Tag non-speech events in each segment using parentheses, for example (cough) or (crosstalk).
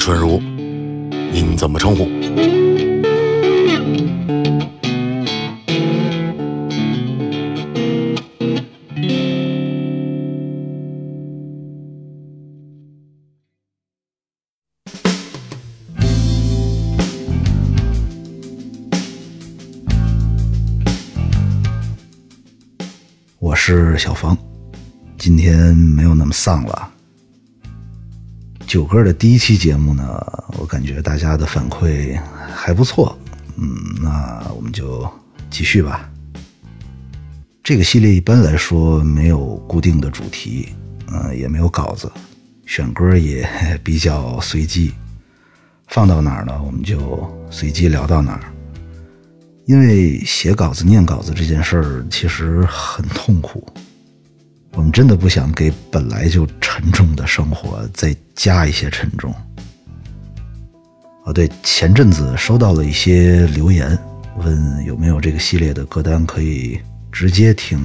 春如，您怎么称呼？我是小冯，今天没有那么丧了。九哥的第一期节目呢，我感觉大家的反馈还不错，嗯，那我们就继续吧。这个系列一般来说没有固定的主题，嗯、也没有稿子，选歌也 (laughs) 比较随机，放到哪儿呢，我们就随机聊到哪儿。因为写稿子、念稿子这件事儿其实很痛苦，我们真的不想给本来就沉重的生活再加一些沉重。哦，对，前阵子收到了一些留言，问有没有这个系列的歌单可以直接听。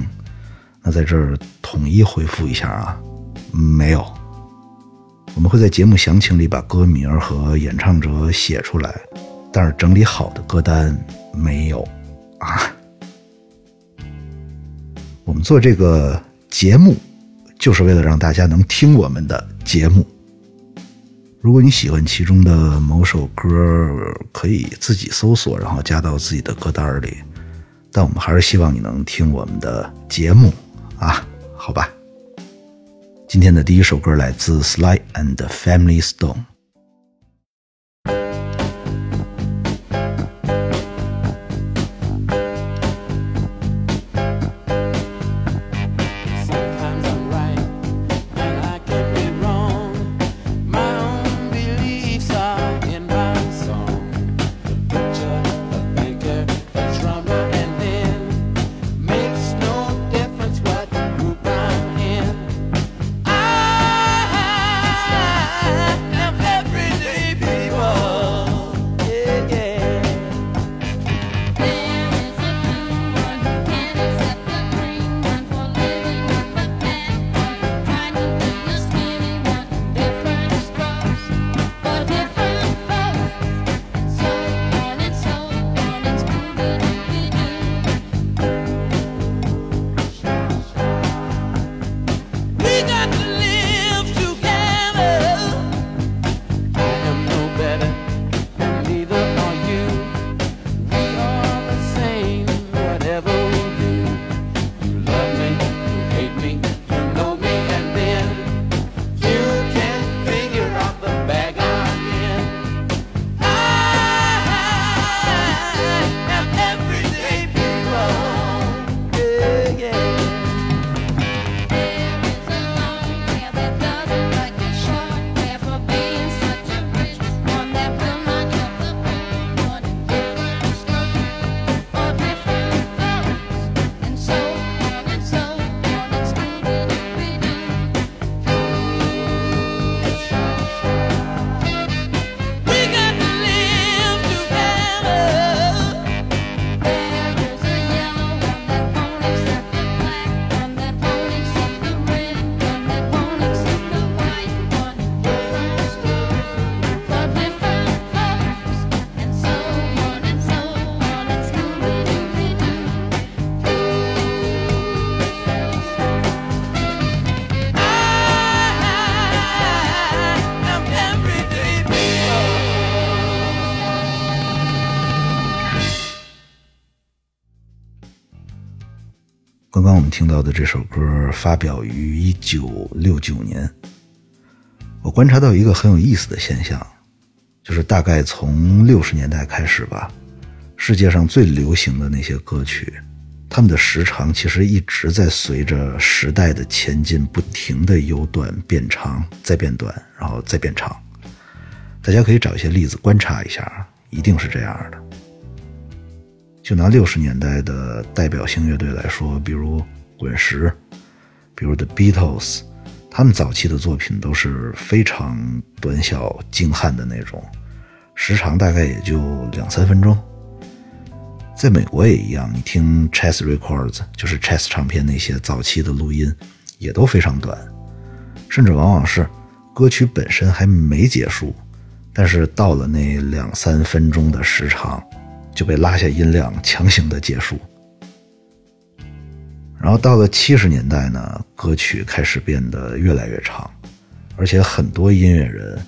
那在这儿统一回复一下啊，没有。我们会在节目详情里把歌名和演唱者写出来，但是整理好的歌单没有啊。(laughs) 我们做这个节目，就是为了让大家能听我们的节目。如果你喜欢其中的某首歌，可以自己搜索，然后加到自己的歌单里。但我们还是希望你能听我们的节目啊，好吧？今天的第一首歌来自 Sly and Family Stone。刚刚我们听到的这首歌发表于一九六九年。我观察到一个很有意思的现象，就是大概从六十年代开始吧，世界上最流行的那些歌曲，它们的时长其实一直在随着时代的前进，不停的由短变长，再变短，然后再变长。大家可以找一些例子观察一下，一定是这样的。就拿六十年代的代表性乐队来说，比如滚石，比如 The Beatles，他们早期的作品都是非常短小精悍的那种，时长大概也就两三分钟。在美国也一样，你听 Chess Records，就是 Chess 唱片那些早期的录音，也都非常短，甚至往往是歌曲本身还没结束，但是到了那两三分钟的时长，就被拉下音量，强行的结束。然后到了七十年代呢，歌曲开始变得越来越长，而且很多音乐人、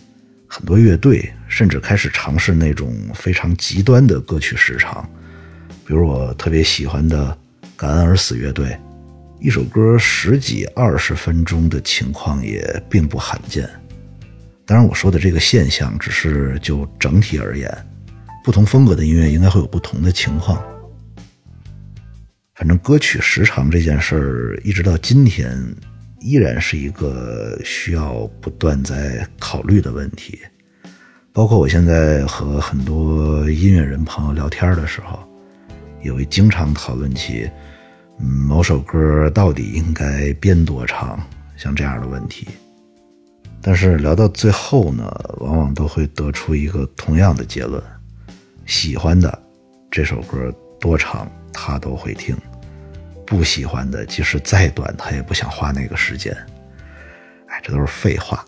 很多乐队甚至开始尝试那种非常极端的歌曲时长，比如我特别喜欢的感恩而死乐队，一首歌十几二十分钟的情况也并不罕见。当然，我说的这个现象只是就整体而言，不同风格的音乐应该会有不同的情况。反正歌曲时长这件事儿，一直到今天，依然是一个需要不断在考虑的问题。包括我现在和很多音乐人朋友聊天的时候，也会经常讨论起，嗯，某首歌到底应该编多长，像这样的问题。但是聊到最后呢，往往都会得出一个同样的结论：喜欢的这首歌多长，他都会听；不喜欢的，即使再短，他也不想花那个时间。哎，这都是废话。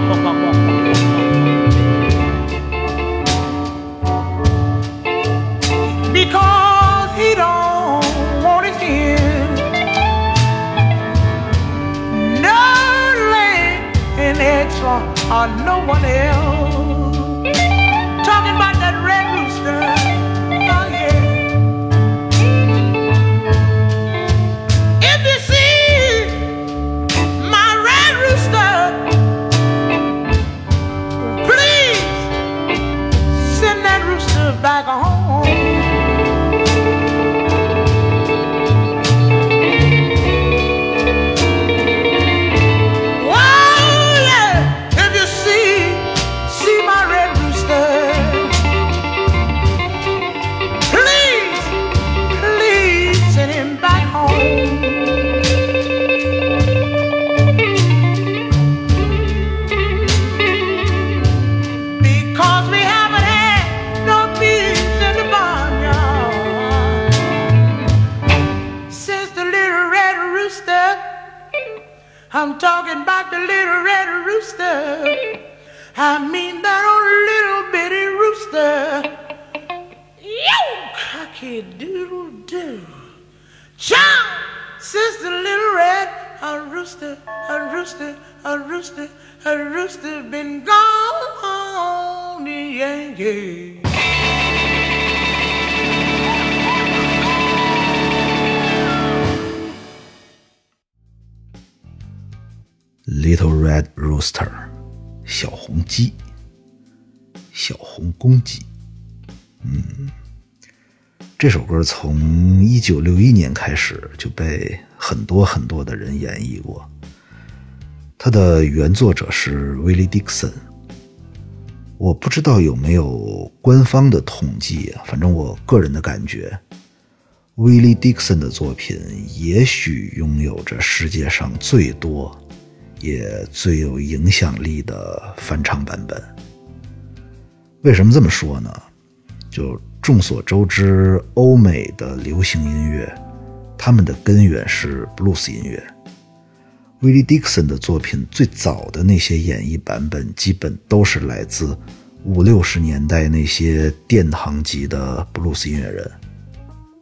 pa, pa, pa. 这首歌从一九六一年开始就被很多很多的人演绎过。它的原作者是 Willie Dixon。我不知道有没有官方的统计，反正我个人的感觉，Willie Dixon 的作品也许拥有着世界上最多。也最有影响力的翻唱版本。为什么这么说呢？就众所周知，欧美的流行音乐，他们的根源是布鲁斯音乐。Willie Dixon 的作品最早的那些演绎版本，基本都是来自五六十年代那些殿堂级的布鲁斯音乐人，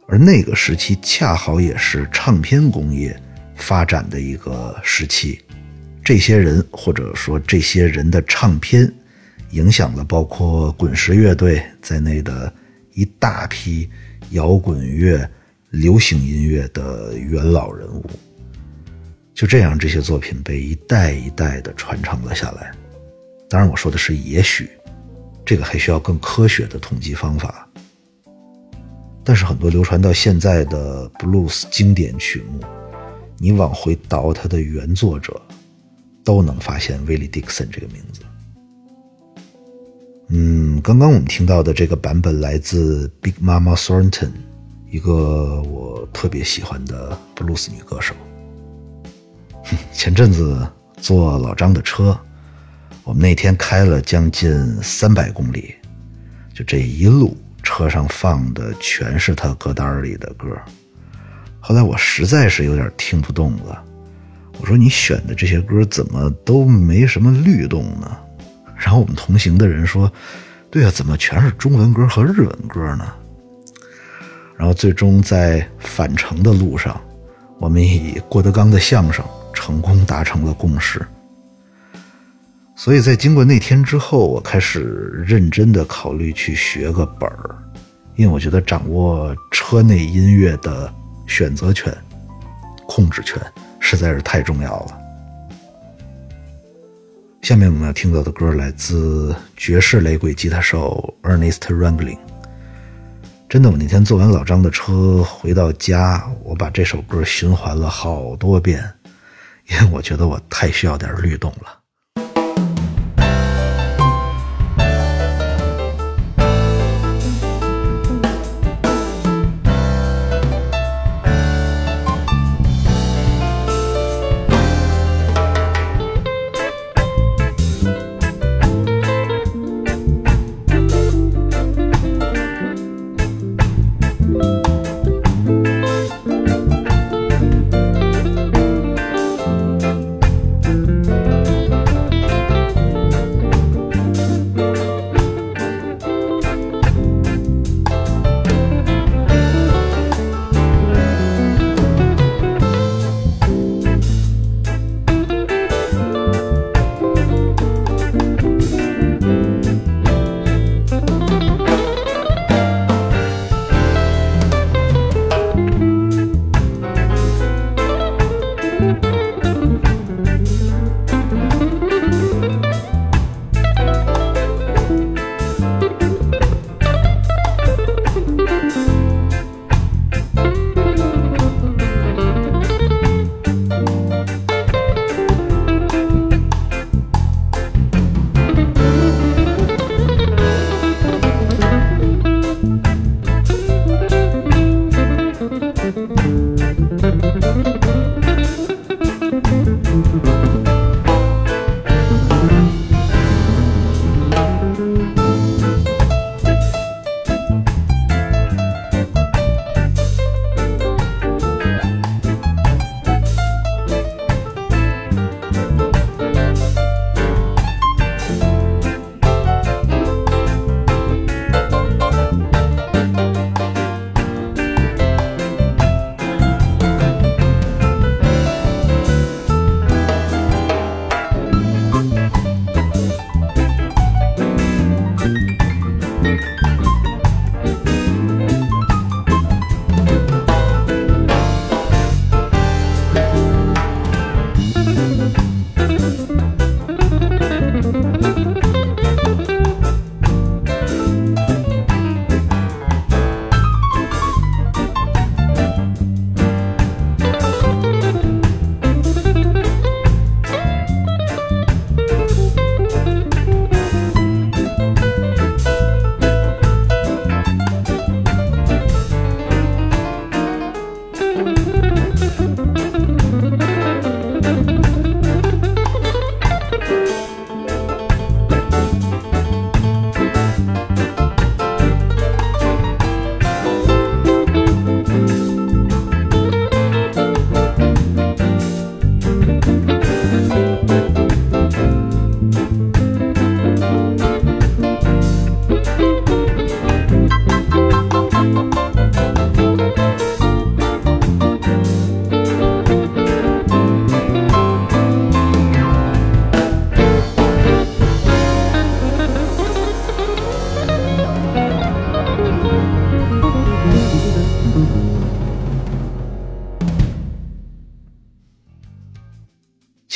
而那个时期恰好也是唱片工业发展的一个时期。这些人或者说这些人的唱片，影响了包括滚石乐队在内的一大批摇滚乐、流行音乐的元老人物。就这样，这些作品被一代一代的传承了下来。当然，我说的是也许，这个还需要更科学的统计方法。但是，很多流传到现在的 blues 经典曲目，你往回倒它的原作者。都能发现 Willie Dixon 这个名字。嗯，刚刚我们听到的这个版本来自 Big Mama Thornton，一个我特别喜欢的布鲁斯女歌手。(laughs) 前阵子坐老张的车，我们那天开了将近三百公里，就这一路车上放的全是他歌单里的歌。后来我实在是有点听不动了。我说你选的这些歌怎么都没什么律动呢？然后我们同行的人说：“对啊，怎么全是中文歌和日文歌呢？”然后最终在返程的路上，我们以郭德纲的相声成功达成了共识。所以在经过那天之后，我开始认真的考虑去学个本儿，因为我觉得掌握车内音乐的选择权、控制权。实在是太重要了。下面我们要听到的歌来自爵士雷鬼吉他手 Ernest Rangling。真的，我那天坐完老张的车回到家，我把这首歌循环了好多遍，因为我觉得我太需要点律动了。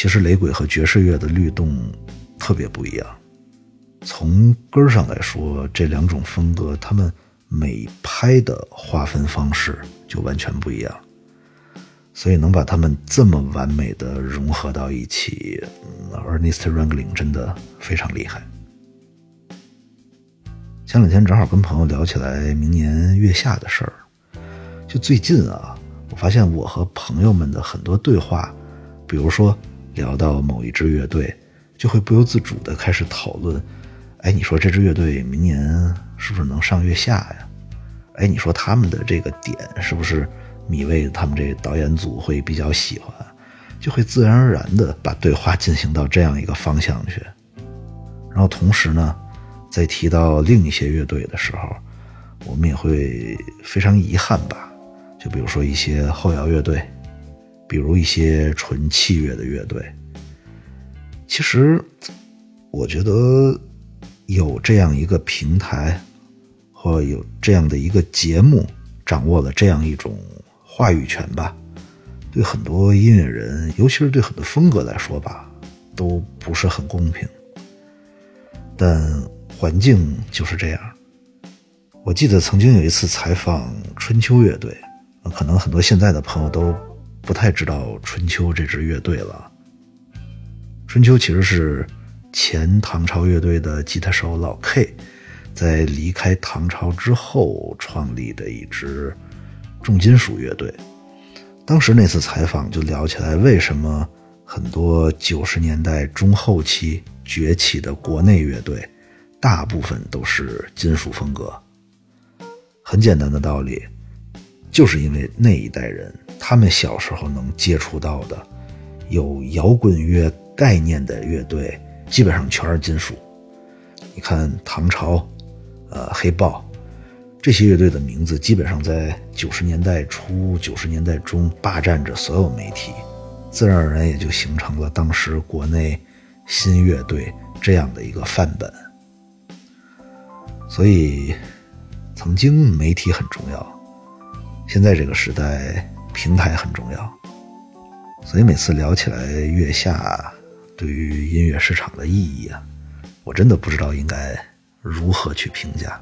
实雷鬼和爵士乐的律动特别不一样。从根儿上来说，这两种风格，它们每拍的划分方式就完全不一样，所以能把它们这么完美的融合到一起、嗯、，Ernest Rangling 真的非常厉害。前两天正好跟朋友聊起来明年月下的事儿，就最近啊，我发现我和朋友们的很多对话，比如说聊到某一支乐队，就会不由自主的开始讨论，哎，你说这支乐队明年是不是能上月下呀？哎，你说他们的这个点是不是米未他们这导演组会比较喜欢？就会自然而然的把对话进行到这样一个方向去。然后同时呢，在提到另一些乐队的时候，我们也会非常遗憾吧，就比如说一些后摇乐队，比如一些纯器乐的乐队。其实，我觉得有这样一个平台，或有这样的一个节目，掌握了这样一种话语权吧，对很多音乐人，尤其是对很多风格来说吧，都不是很公平。但环境就是这样。我记得曾经有一次采访春秋乐队，可能很多现在的朋友都不太知道春秋这支乐队了。春秋其实是前唐朝乐队的吉他手老 K，在离开唐朝之后创立的一支重金属乐队。当时那次采访就聊起来，为什么很多九十年代中后期崛起的国内乐队，大部分都是金属风格。很简单的道理，就是因为那一代人，他们小时候能接触到的有摇滚乐概念的乐队，基本上全是金属。你看唐朝，呃，黑豹这些乐队的名字，基本上在九十年代初、九十年代中霸占着所有媒体，自然而然也就形成了当时国内新乐队这样的一个范本。所以，曾经媒体很重要，现在这个时代平台很重要。所以每次聊起来月下对于音乐市场的意义啊，我真的不知道应该如何去评价。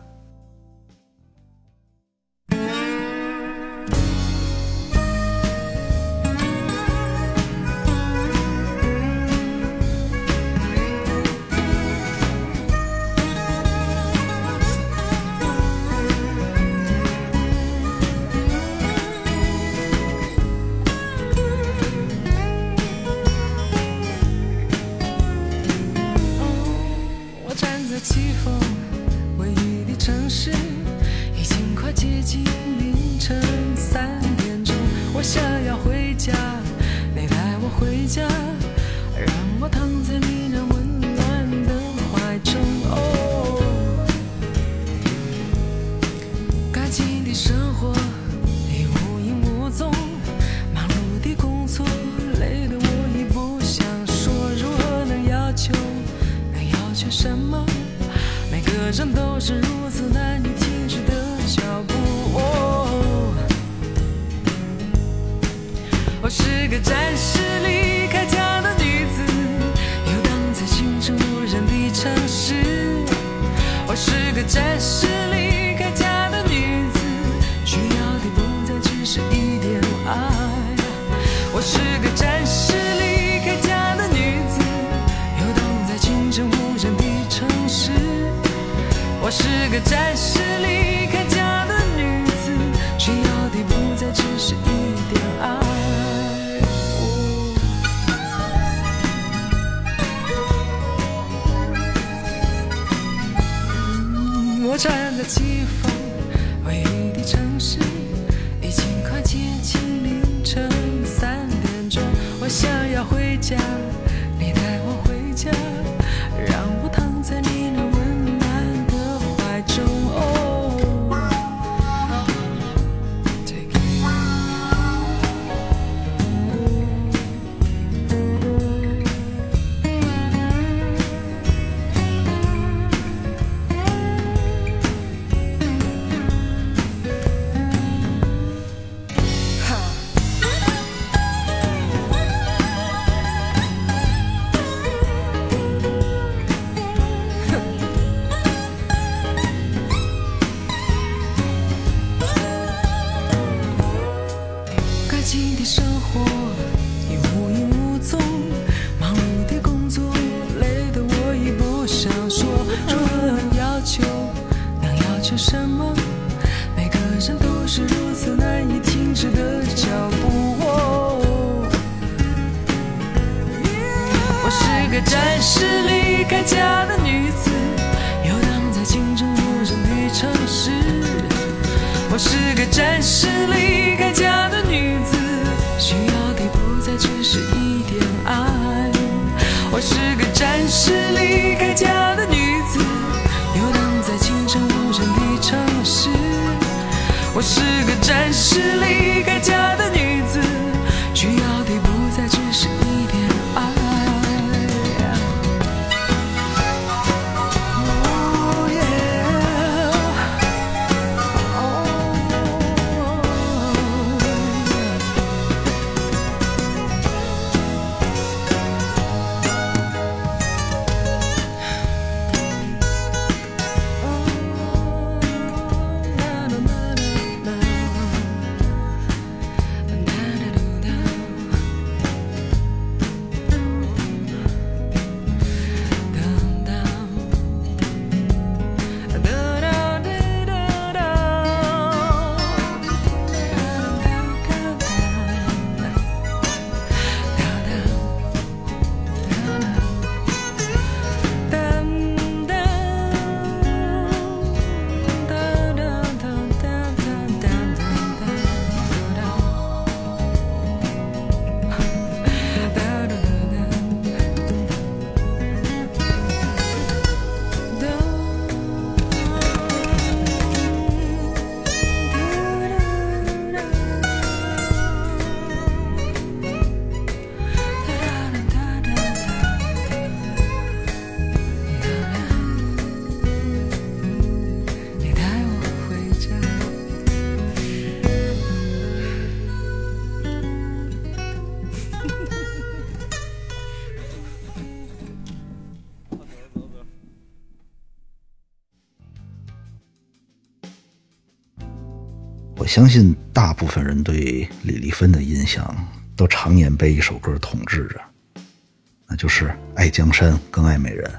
相信大部分人对李丽芬的印象都常年被一首歌统治着，那就是《爱江山更爱美人》。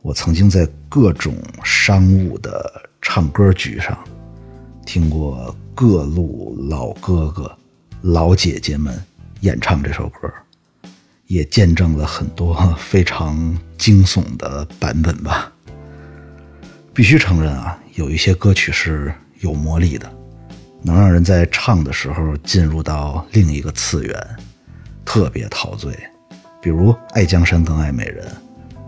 我曾经在各种商务的唱歌局上听过各路老哥哥、老姐姐们演唱这首歌，也见证了很多非常惊悚的版本吧。必须承认啊，有一些歌曲是有魔力的，能让人在唱的时候进入到另一个次元，特别陶醉。比如《爱江山更爱美人》，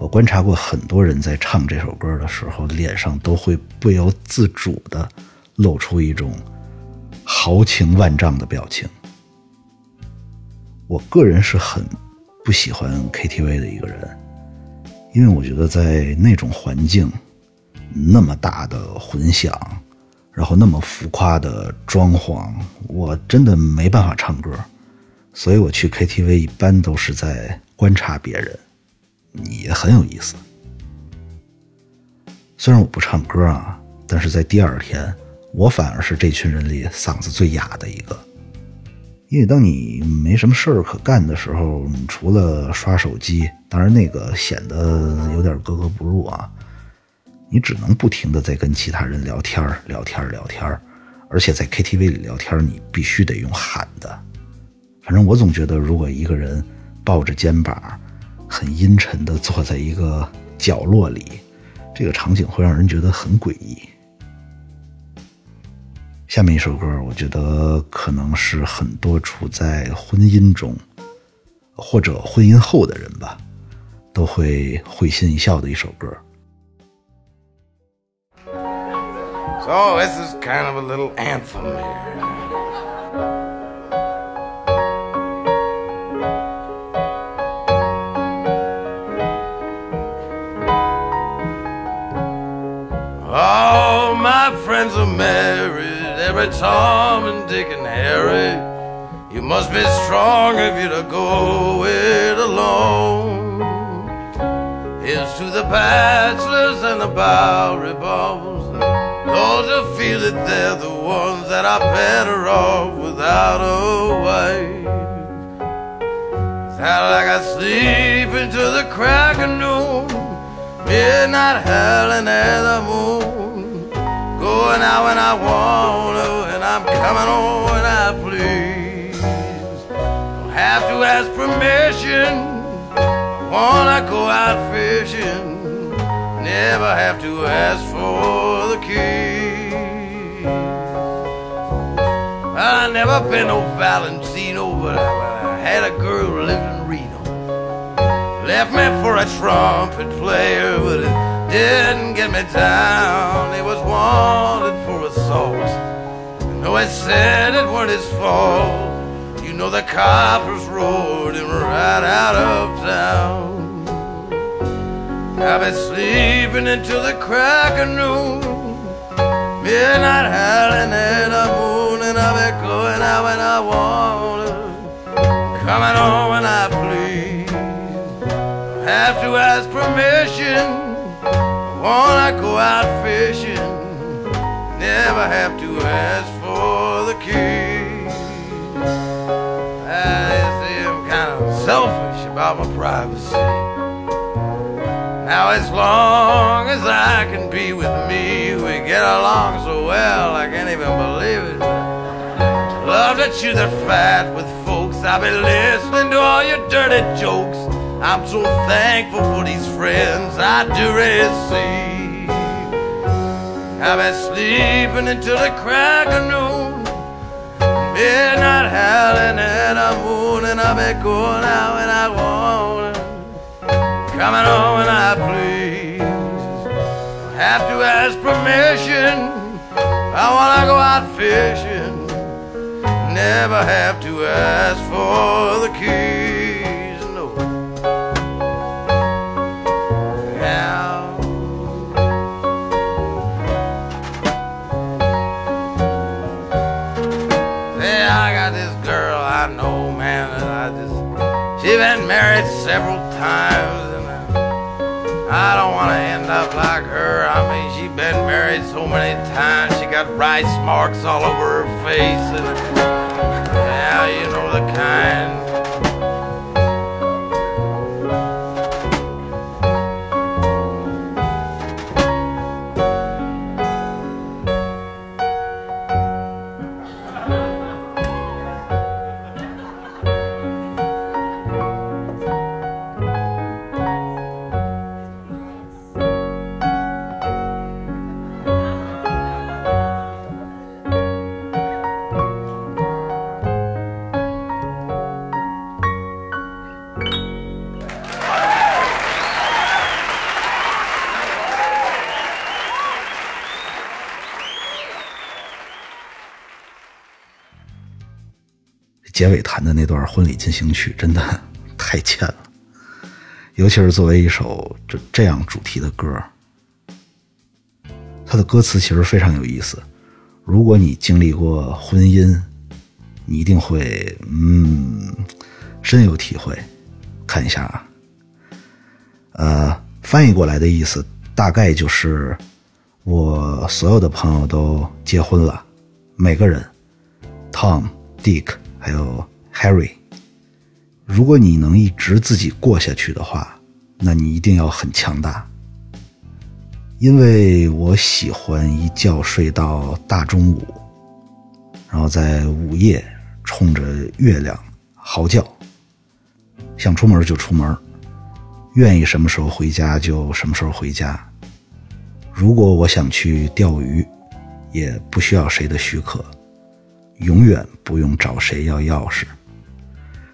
我观察过很多人在唱这首歌的时候，脸上都会不由自主地露出一种豪情万丈的表情。我个人是很不喜欢 KTV 的一个人，因为我觉得在那种环境，那么大的混响，然后那么浮夸的装潢，我真的没办法唱歌，所以我去 KTV 一般都是在观察别人，也很有意思。虽然我不唱歌啊，但是在第二天，我反而是这群人里嗓子最哑的一个。因为当你没什么事儿可干的时候，你除了刷手机，当然那个显得有点格格不入啊，你只能不停的在跟其他人聊天儿聊天儿聊天儿而且在 KTV 里聊天你必须得用喊的。反正我总觉得，如果一个人抱着肩膀，很阴沉的坐在一个角落里，这个场景会让人觉得很诡异。下面一首歌，我觉得可能是很多处在婚姻中或者婚姻后的人吧，都会会心一笑的一首歌。So this is kind of a little anthem here. All my friends are married, every Tom and Dick and Harry. You must be strong if you're to go it alone. Here's to the bachelors and the Bowery balls. Those who feel that they're the ones that are better off without a wife. How like I sleep into the crack of noon, midnight howling at the moon, going out when I want to, and I'm coming on when I please. Don't have to ask permission. I wanna go out fishing, never have to ask for the keys. I never been no Valentino, but I, had a girl who lived in Reno. Left me for a trumpet player, but it didn't get me down. He was wanted for assault. Though I said it weren't his fault, you know the coppers roared him right out of town. I've been sleeping until the crack of noon. Midnight howling at the moon, and I've been going out when I want to, coming on when I please. Don't have to ask permission. I wanna go out fishing, never have to ask for the keys. I see I'm kind of selfish about my privacy. Now as long as I can be with me, we get along so well I can't even believe it. Love to chew the fat with folks. I've been listening to all your dirty jokes. I'm so thankful for these friends I do receive. I've been sleeping until the crack of noon. Midnight howling at the moon, and I've been going out when I want coming on when I please. Don't have to ask permission. I wanna go out fishing. Never have to ask for the keys. No. Now. Say I got this girl I know, man, and I just she been married several times, I, don't want to end up like her. I mean, she's been married so many times, she got rice marks all over her face, and yeah, you know the kind. "结尾弹的那段婚礼进行曲真的 (laughs) 太欠了，尤其是作为一首这这样主题的歌，它的歌词其实非常有意思。如果你经历过婚姻，你一定会嗯深有体会。看一下啊，呃，翻译过来的意思大概就是我所有的朋友都结婚了，每个人，Tom、Dick 还有 Harry。如果你能一直自己过下去的话，那你一定要很强大。因为我喜欢一觉睡到大中午，然后在午夜冲着月亮嚎叫，想出门就出门，愿意什么时候回家就什么时候回家。如果我想去钓鱼，也不需要谁的许可，永远不用找谁要钥匙。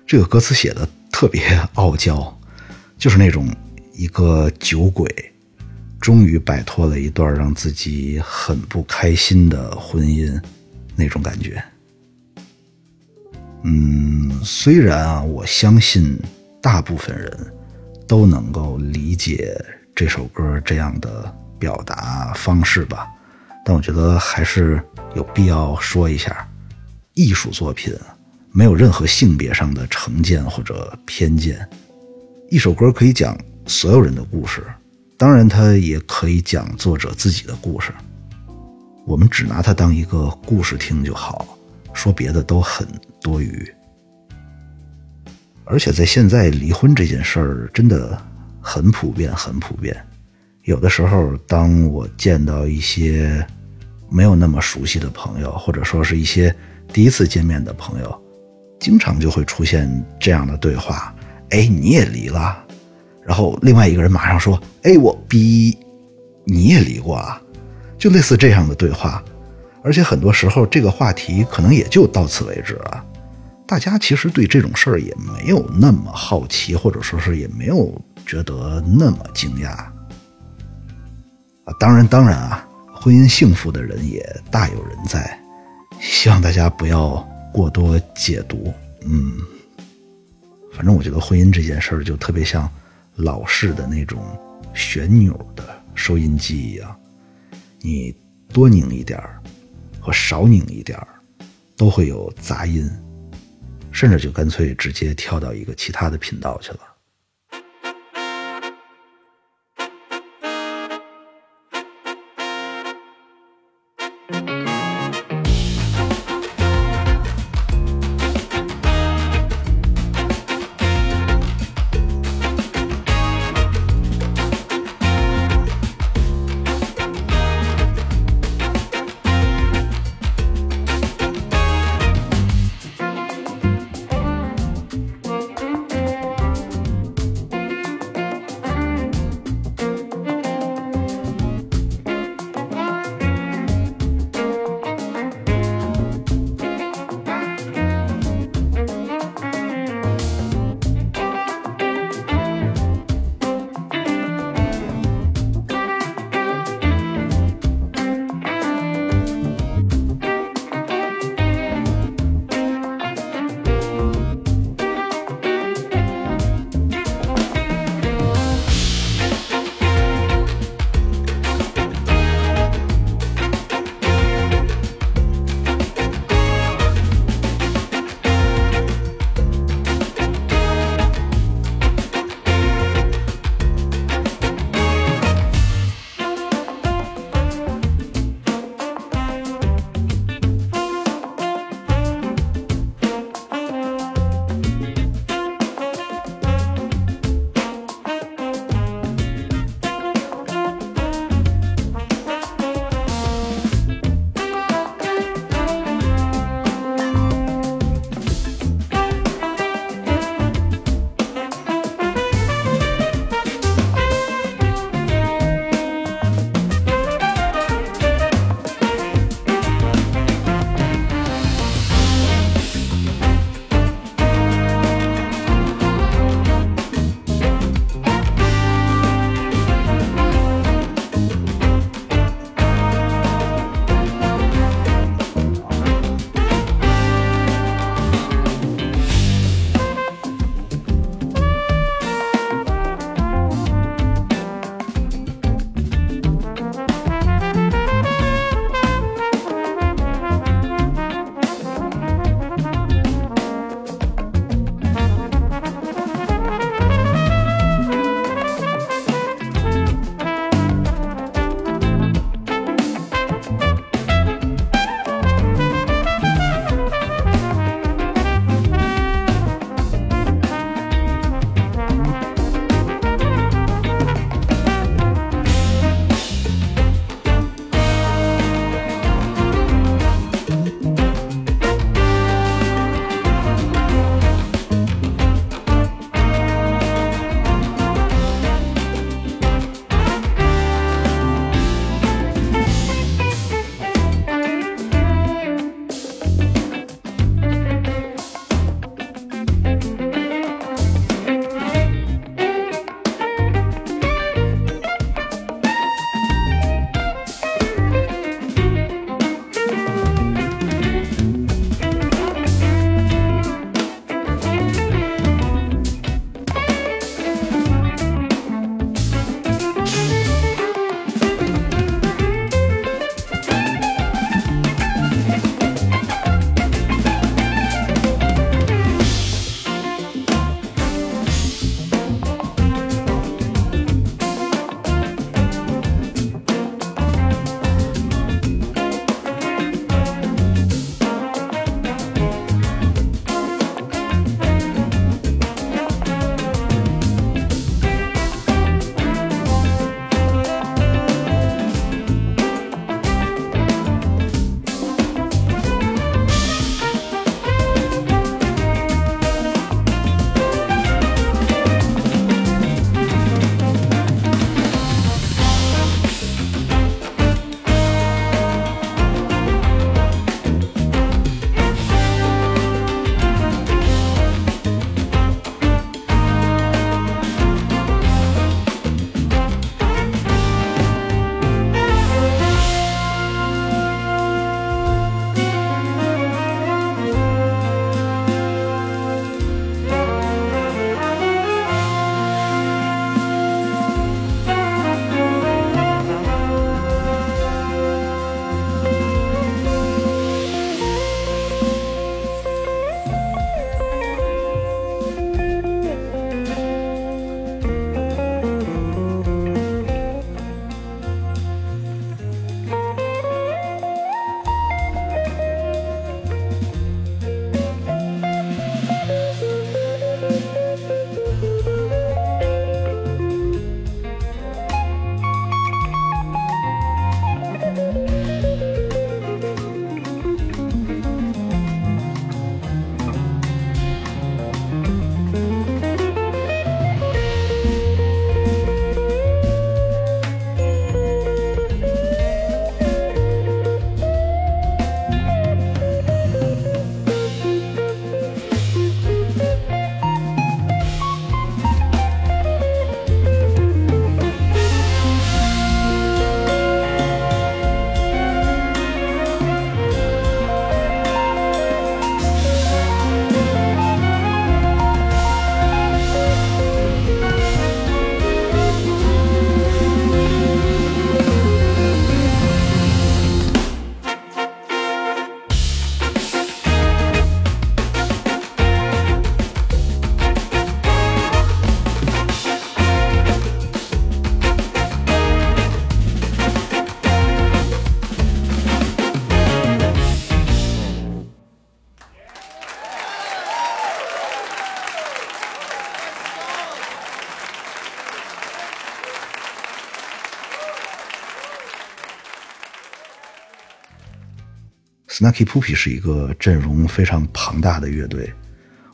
这个歌词写的特别傲娇，(laughs) 就是那种一个酒鬼，终于摆脱了一段让自己很不开心的婚姻，那种感觉。嗯，虽然啊，我相信大部分人都能够理解这首歌这样的表达方式吧，但我觉得还是有必要说一下，艺术作品没有任何性别上的成见或者偏见，一首歌可以讲所有人的故事，当然它也可以讲作者自己的故事，我们只拿它当一个故事听就好，说别的都很多余。而且在现在，离婚这件事儿真的很普遍，很普遍。有的时候，当我见到一些没有那么熟悉的朋友，或者说是一些第一次见面的朋友，经常就会出现这样的对话：“哎，你也离了？”然后另外一个人马上说：“哎，我逼，你也离过啊？”就类似这样的对话。而且很多时候，这个话题可能也就到此为止了。大家其实对这种事儿也没有那么好奇，或者说是也没有觉得那么惊讶。啊，当然，当然啊，婚姻幸福的人也大有人在，希望大家不要过多解读。嗯，反正我觉得婚姻这件事儿就特别像老式的那种旋钮的收音机一样，你多拧一点儿和少拧一点儿，都会有杂音。甚至就干脆直接跳到一个其他的频道去了。Snaky Puppy 是一个阵容非常庞大的乐队，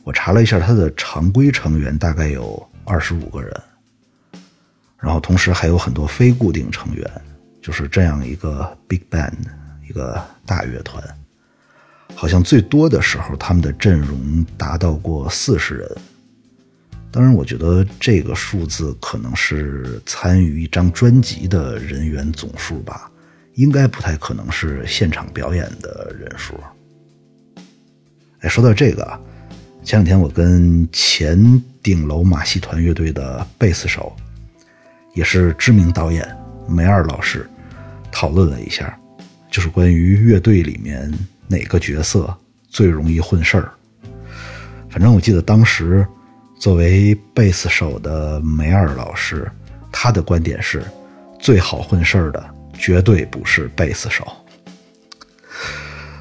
我查了一下，它的常规成员大概有二十五个人，然后同时还有很多非固定成员，就是这样一个 big band，一个大乐团。好像最多的时候，他们的阵容达到过四十人。当然，我觉得这个数字可能是参与一张专辑的人员总数吧，应该不太可能是现场表演的人数。哎，说到这个啊，前两天我跟前顶楼马戏团乐队的贝斯手，也是知名导演梅二老师讨论了一下，就是关于乐队里面哪个角色最容易混事儿。反正我记得当时。作为贝斯手的梅尔老师，他的观点是，最好混事儿的绝对不是贝斯手。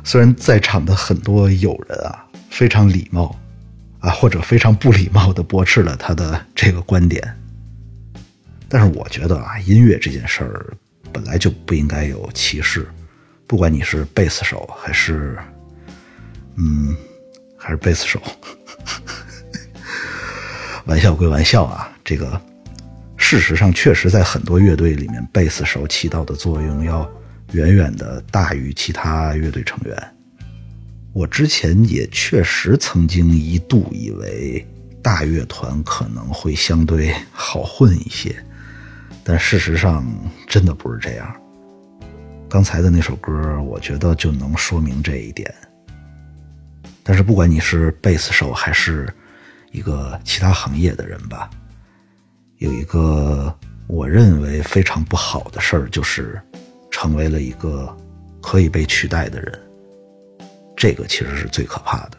虽然在场的很多友人啊非常礼貌，啊或者非常不礼貌的驳斥了他的这个观点，但是我觉得啊，音乐这件事儿本来就不应该有歧视，不管你是贝斯手还是，嗯，还是贝斯手。(laughs) 玩笑归玩笑啊，这个事实上确实在很多乐队里面，贝斯手起到的作用要远远的大于其他乐队成员。我之前也确实曾经一度以为大乐团可能会相对好混一些，但事实上真的不是这样。刚才的那首歌，我觉得就能说明这一点。但是不管你是贝斯手还是，一个其他行业的人吧，有一个我认为非常不好的事儿，就是成为了一个可以被取代的人，这个其实是最可怕的。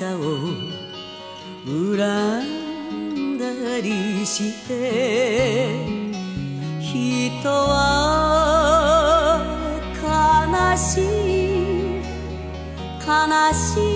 さを恨んだりして人は悲しい悲しい。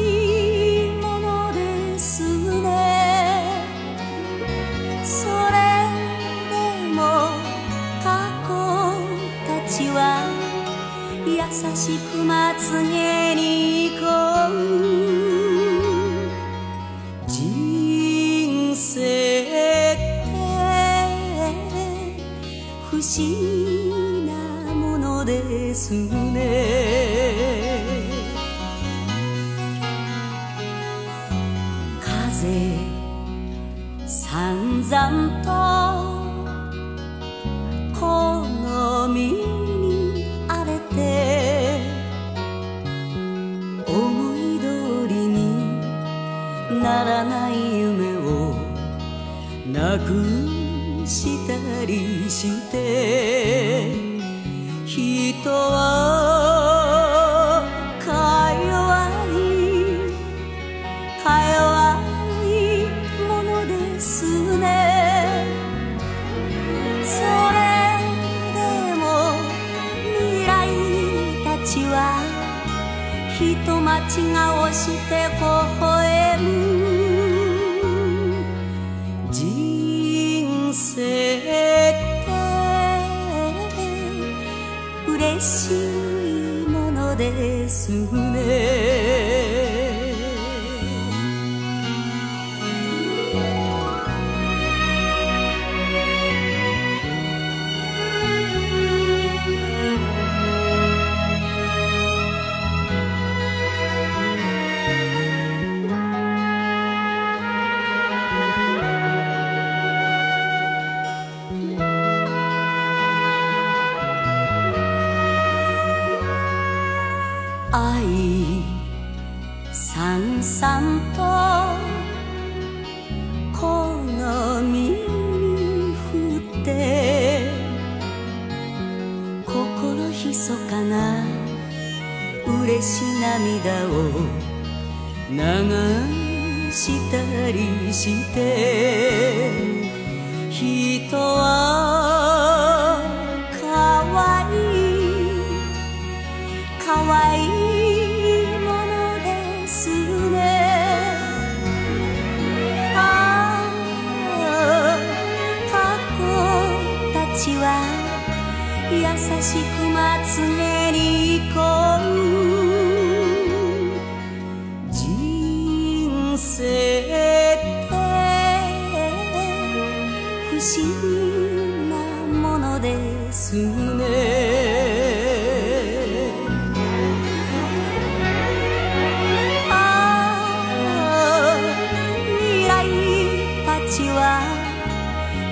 人待ち顔して微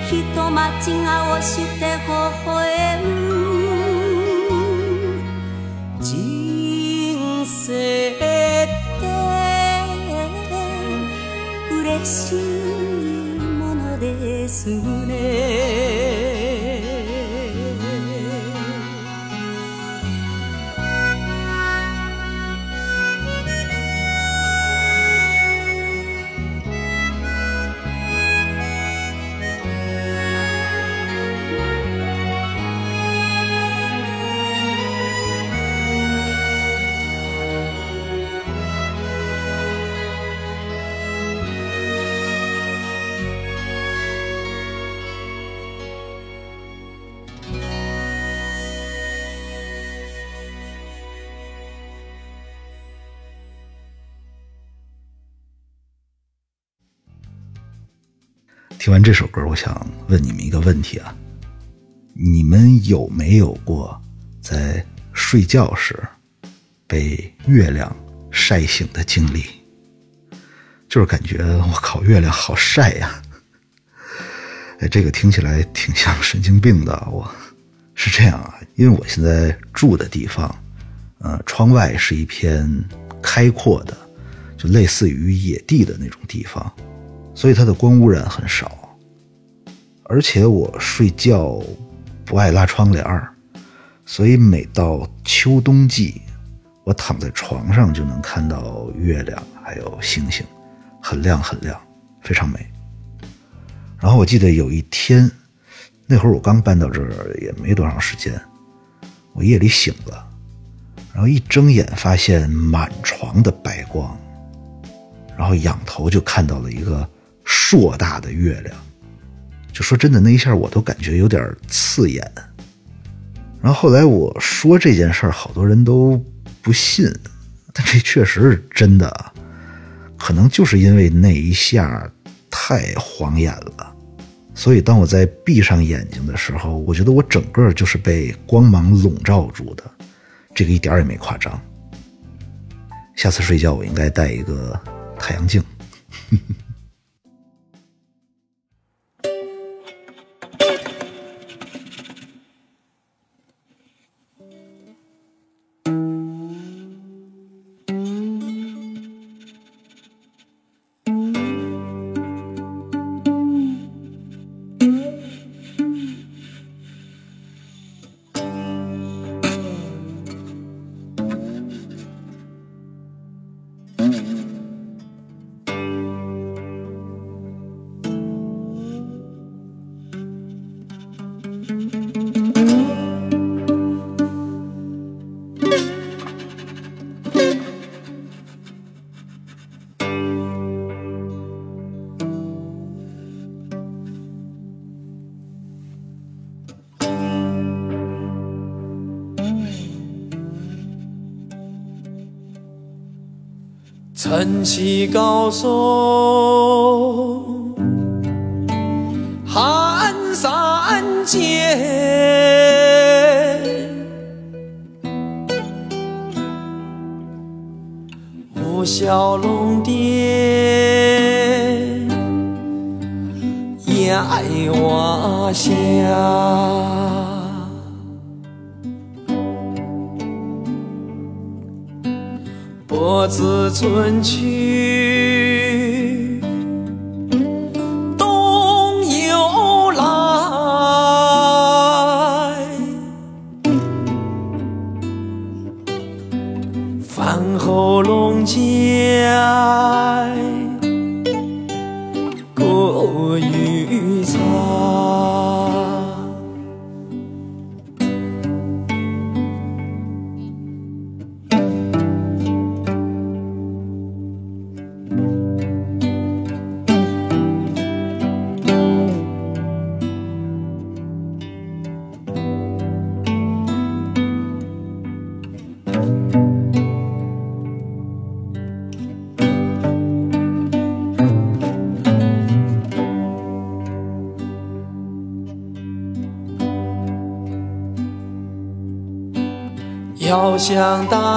人間違をして微笑む。人生って嬉しいものですね。听完这首歌，我想问你们一个问题啊：你们有没有过在睡觉时被月亮晒醒的经历？就是感觉我靠，月亮好晒呀！哎，这个听起来挺像神经病的。我是这样啊，因为我现在住的地方，呃，窗外是一片开阔的，就类似于野地的那种地方。所以它的光污染很少，而且我睡觉不爱拉窗帘儿，所以每到秋冬季，我躺在床上就能看到月亮还有星星，很亮很亮，非常美。然后我记得有一天，那会儿我刚搬到这儿也没多长时间，我夜里醒了，然后一睁眼发现满床的白光，然后仰头就看到了一个硕大的月亮，就说真的，那一下我都感觉有点刺眼。然后后来我说这件事儿，好多人都不信，但这确实是真的。可能就是因为那一下太晃眼了，所以当我在闭上眼睛的时候，我觉得我整个就是被光芒笼罩住的，这个一点也没夸张。下次睡觉我应该带一个太阳镜。想到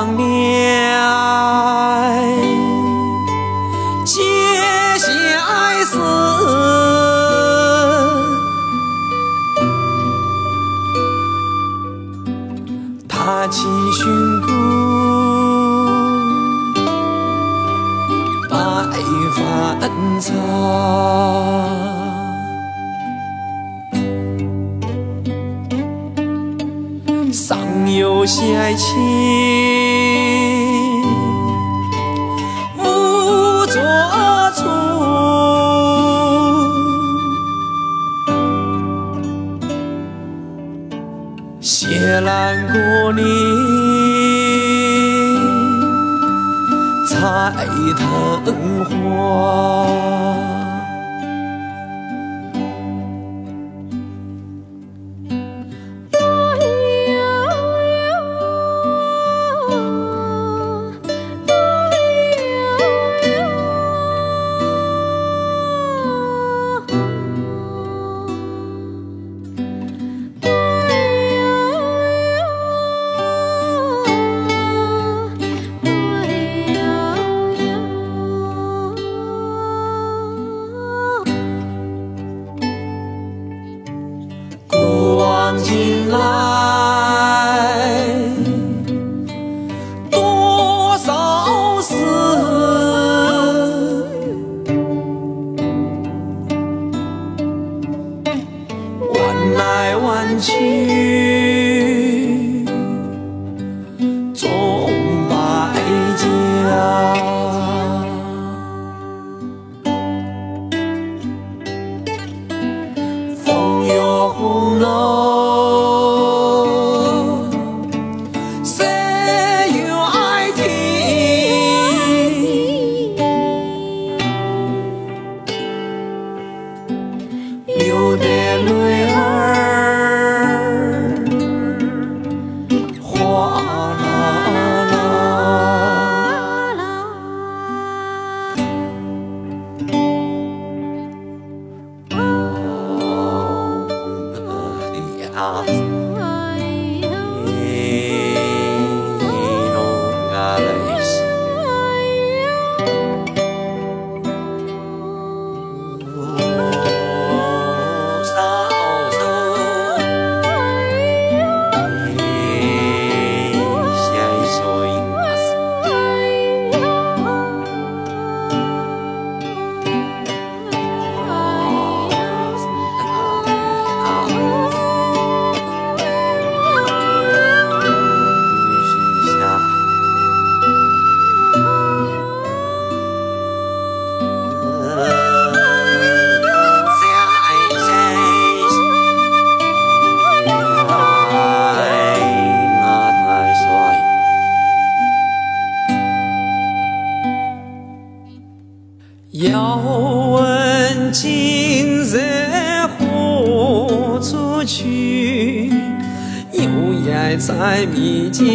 柴米酱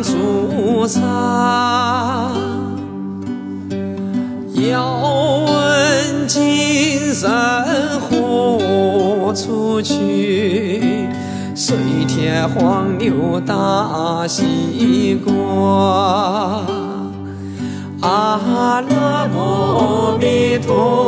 醋茶。要问金山何处去？水田黄牛大西瓜。阿、啊、拉阿弥陀。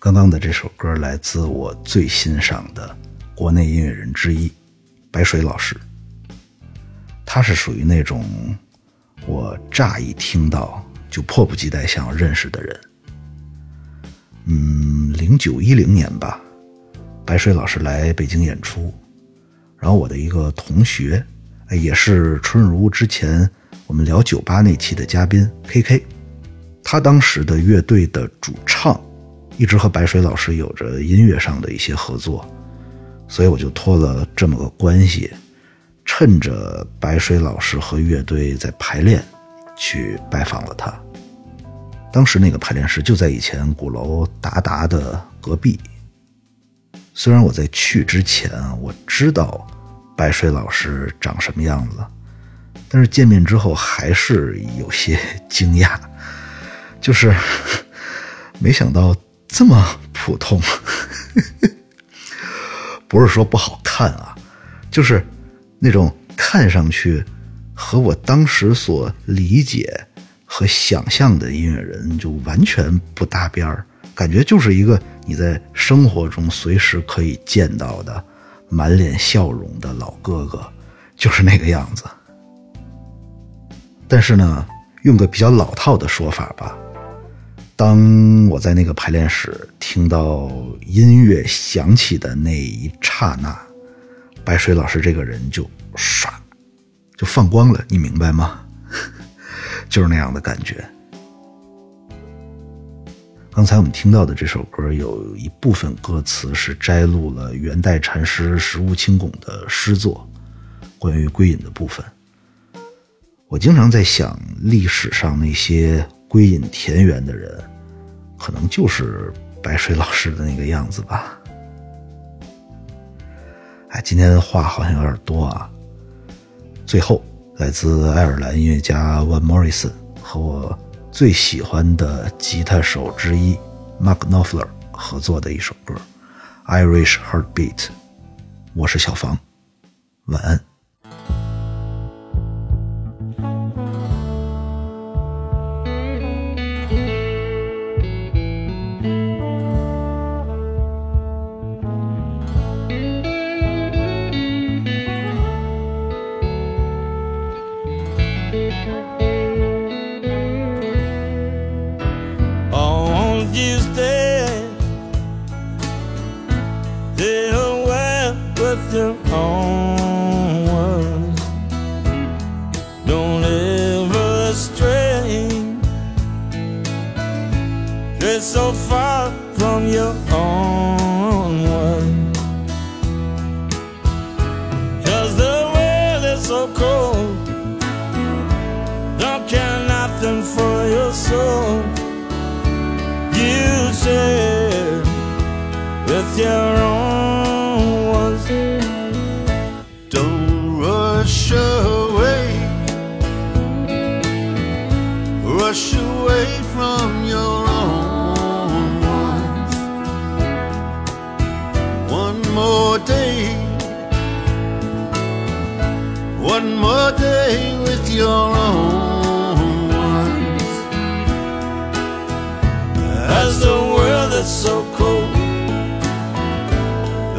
刚刚的这首歌来自我最欣赏的国内音乐人之一，白水老师。他是属于那种我乍一听到就迫不及待想要认识的人。嗯，零九一零年吧，白水老师来北京演出，然后我的一个同学，也是春如之前我们聊酒吧那期的嘉宾 K K，他当时的乐队的主唱一直和白水老师有着音乐上的一些合作，所以我就托了这么个关系，趁着白水老师和乐队在排练，去拜访了他。当时那个排练室就在以前鼓楼达达的隔壁。虽然我在去之前，我知道白水老师长什么样子，但是见面之后还是有些 (laughs) 惊讶，就是 (laughs) 没想到这么普通。(laughs) 不是说不好看啊，就是那种看上去和我当时所理解和想象的音乐人就完全不搭边儿，感觉就是一个你在生活中随时可以见到的满脸笑容的老哥哥，就是那个样子。但是呢，用个比较老套的说法吧，当我在那个排练室听到音乐响起的那一刹那，白水老师这个人就唰就放光了，你明白吗？(laughs) 就是那样的感觉。刚才我们听到的这首歌有一部分歌词是摘录了元代禅师石屋清拱的诗作，关于归隐的部分。我经常在想，历史上那些归隐田园的人，可能就是白水老师的那个样子吧。哎，今天的话好像有点多啊。最后，来自爱尔兰音乐家 Van Morrison 和我最喜欢的吉他手之一 Mark Knopfler 合作的一首歌《Irish Heartbeat》。我是小房，晚安。As the world that's so cold,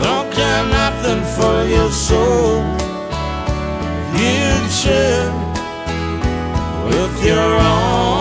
don't care nothing for your soul. You share with your own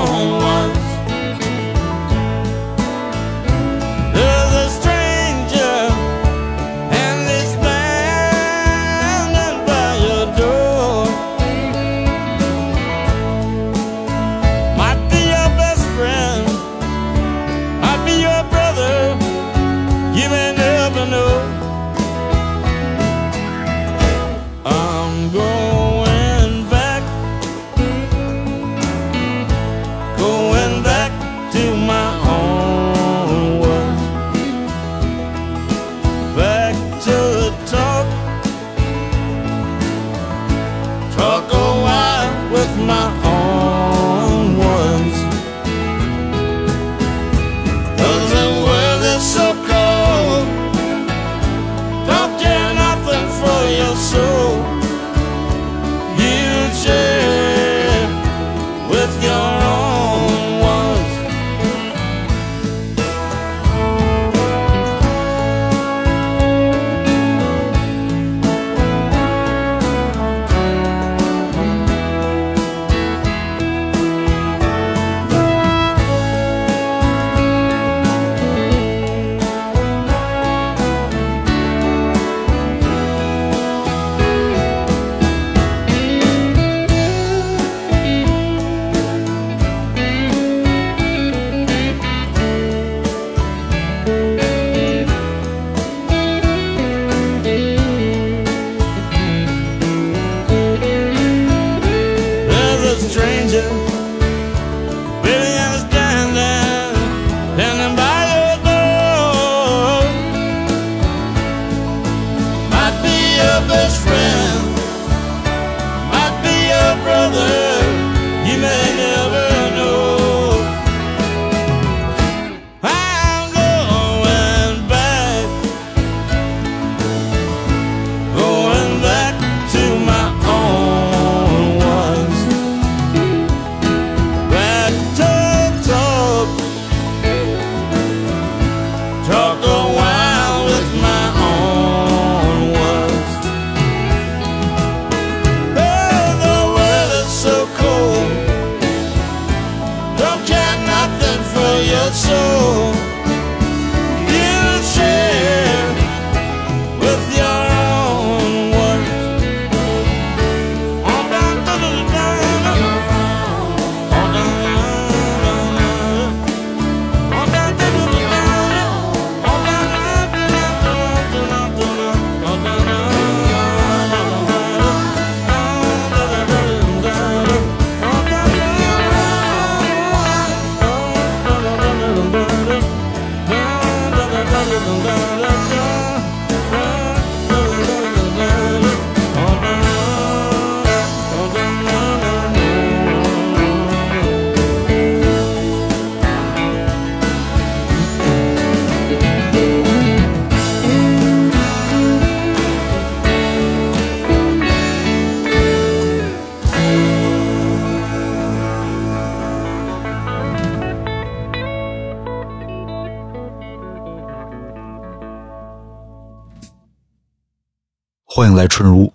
来春如，